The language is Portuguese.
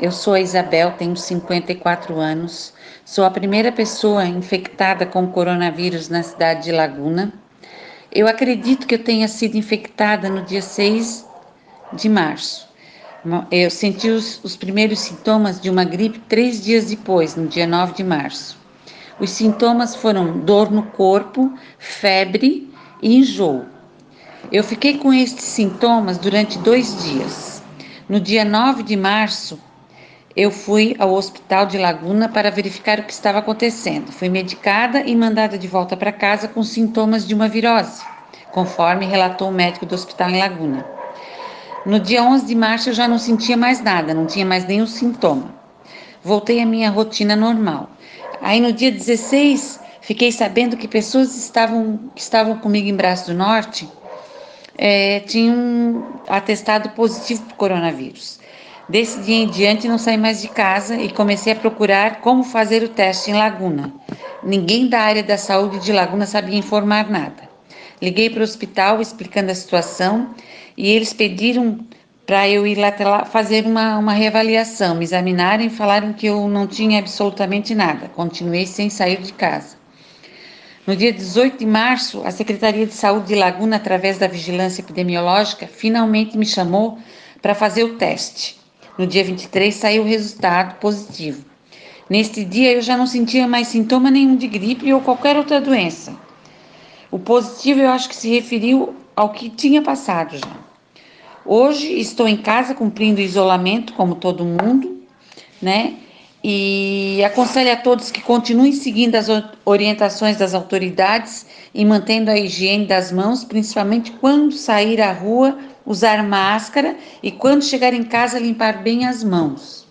Eu sou a Isabel, tenho 54 anos. Sou a primeira pessoa infectada com coronavírus na cidade de Laguna. Eu acredito que eu tenha sido infectada no dia 6 de março. Eu senti os, os primeiros sintomas de uma gripe três dias depois, no dia 9 de março. Os sintomas foram dor no corpo, febre e enjoo. Eu fiquei com estes sintomas durante dois dias. No dia 9 de março, eu fui ao hospital de Laguna para verificar o que estava acontecendo. Fui medicada e mandada de volta para casa com sintomas de uma virose, conforme relatou o médico do hospital em Laguna. No dia 11 de março eu já não sentia mais nada, não tinha mais nenhum sintoma. Voltei à minha rotina normal. Aí no dia 16 fiquei sabendo que pessoas estavam, que estavam comigo em Braço do Norte é, tinham atestado positivo para coronavírus. Desse dia em diante não saí mais de casa e comecei a procurar como fazer o teste em Laguna. Ninguém da área da saúde de Laguna sabia informar nada. Liguei para o hospital explicando a situação e eles pediram para eu ir lá fazer uma, uma reavaliação, me examinarem falaram que eu não tinha absolutamente nada. Continuei sem sair de casa. No dia 18 de março, a Secretaria de Saúde de Laguna, através da Vigilância Epidemiológica, finalmente me chamou para fazer o teste. No dia 23 saiu o resultado positivo. Neste dia eu já não sentia mais sintoma nenhum de gripe ou qualquer outra doença. O positivo eu acho que se referiu ao que tinha passado já. Hoje estou em casa cumprindo isolamento, como todo mundo, né? E aconselho a todos que continuem seguindo as orientações das autoridades e mantendo a higiene das mãos, principalmente quando sair à rua usar máscara e quando chegar em casa limpar bem as mãos.